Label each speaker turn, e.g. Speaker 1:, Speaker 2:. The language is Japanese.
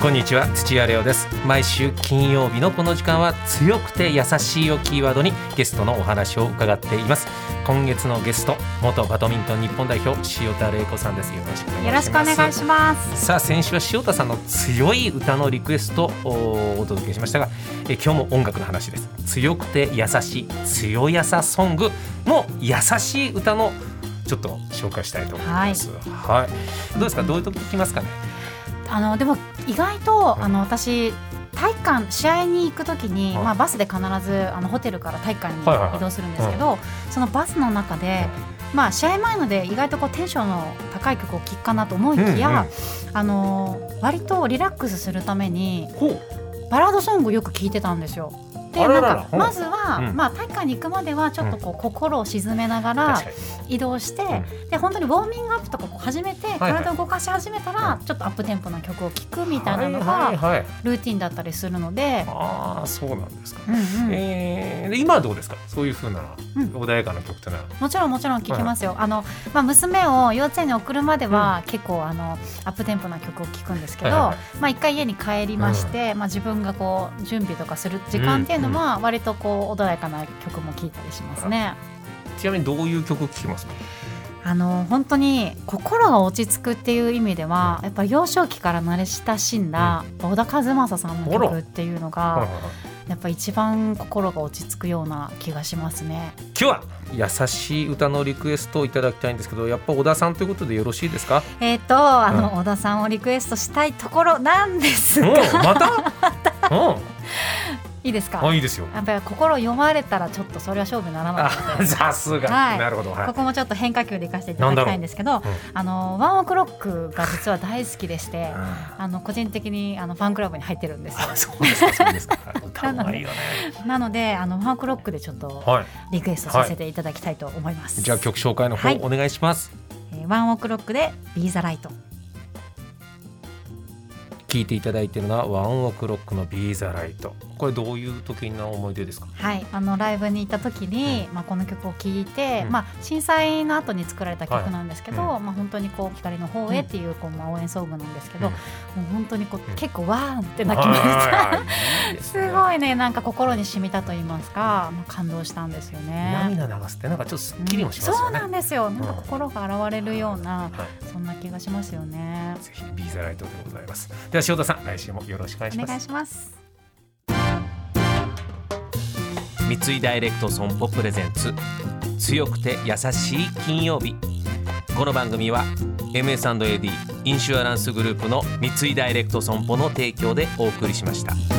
Speaker 1: こんにちは土屋レオです。毎週金曜日のこの時間は強くて優しいをキーワードにゲストのお話を伺っています。今月のゲスト元バドミントン日本代表塩田玲子さんです。よろしくお願いします。
Speaker 2: よろしくお願いします。
Speaker 1: さあ先週は塩田さんの強い歌のリクエストをお届けしましたがえ今日も音楽の話です。強くて優しい強やさソングの優しい歌のちょっと紹介したいと思います。はい、どうですか？どういう時聞きますかね？
Speaker 2: あのでも意外と、
Speaker 1: うん
Speaker 2: あの私体育館試合に行くときに、
Speaker 1: はい。
Speaker 2: まあ、バスで必ずあのホテルから体育館に移動するんですけど、そのバスの中で、まあ、試合前ので意外とこうテンションの高い曲を聴くかなと思いきや、
Speaker 1: うんうん
Speaker 2: あの割とリラックスするためにバラードソングをよく聴いてたんですよ。でなんかまずは、
Speaker 1: うん。
Speaker 2: まあ、体育館に行くまではちょっとこう、心を沈めながら移動して、
Speaker 1: ん。
Speaker 2: で本当にウォーミングアップとかこう始めて
Speaker 1: はい
Speaker 2: 体を動かし始めたら、ちょっとアップテンポな曲を聴くみたいなの
Speaker 1: はいはい
Speaker 2: が
Speaker 1: はい。
Speaker 2: ルーティンだったりするので、
Speaker 1: ああそうなんですか、
Speaker 2: うんうん。
Speaker 1: えーで今はどうですか？そういう風な
Speaker 2: うん。
Speaker 1: 穏やかな曲というのは、
Speaker 2: もちろんもちろん聴きますよ、あのまあ、娘を幼稚園に送るまでは、結構あのアップテンポな曲を聴くんですけど、
Speaker 1: はいはい。はい
Speaker 2: まあ、一回家に帰りまして、まあ、自分がこう準備とかする時間っていうのは割とこう穏やかな曲も聴いたりしますね。
Speaker 1: ちなみにどういう曲聴きますか？
Speaker 2: あの本当に心が落ち着くっていう意味ではやっぱ幼少期から慣れ親しんだ小田和正さんの曲っていうの
Speaker 1: はい
Speaker 2: がやっぱ一番心が落ち着くような気がしますね。
Speaker 1: 今日は優しい歌のリクエストをいただきたいんですけどやっぱ小田さんということでよろしいですか？
Speaker 2: えっ、とあの、小田さんをリクエストしたいところなんです
Speaker 1: うん
Speaker 2: が
Speaker 1: また。う。ん
Speaker 2: いいですか？
Speaker 1: あいいですよ。
Speaker 2: やっぱり心読まれたらちょっとそれは勝負にならないの
Speaker 1: あ
Speaker 2: で。
Speaker 1: さすが、
Speaker 2: はい。
Speaker 1: なるほど、はい。
Speaker 2: ここもちょっと変化球でいかせていただきたいんですけど、あのワンオクロックが実は大好きでして、あの個人的にあのファンクラブに入ってるんです
Speaker 1: そうですかそうですか。歌うま いよね。
Speaker 2: なのであのワンオクロックでちょっと
Speaker 1: はい
Speaker 2: リクエストさせていただきたいと思います。
Speaker 1: じゃあ曲紹介の方
Speaker 2: はい。
Speaker 1: お願いします、
Speaker 2: えーワンオクロックでビーザライト。
Speaker 1: 聞いていただいているのはワンオクロックのビーザライトこれどういう時の思い出ですか？
Speaker 2: はい、あのライブに行った時に、まあこの曲を聴いて、
Speaker 1: うん。
Speaker 2: まあ震災の後に作られた曲なんですけど、
Speaker 1: はい
Speaker 2: まあ本当にこう光の方へっていうこうまあ応援ソングなんですけど、
Speaker 1: うん。
Speaker 2: もう本当にこ
Speaker 1: うん。
Speaker 2: う結構わーんって泣きました。すごいねなんか心に染みたと言いますか、まあ感動したんですよね。
Speaker 1: 涙流すってなんかちょっとすっきりもしますよね、
Speaker 2: そうなんですよ。なんか
Speaker 1: うん
Speaker 2: 心が洗われるような、
Speaker 1: はい。
Speaker 2: そんな気がしますよね。
Speaker 1: ぜひビーザライトでございます。では塩田さん来週もよろしくお願いします。
Speaker 2: お願いします。
Speaker 1: 三井ダイレクト損保プレゼンツ強くて優しい金曜日この番組は MS&AD インシュアランスグループの三井ダイレクト損保の提供でお送りしました。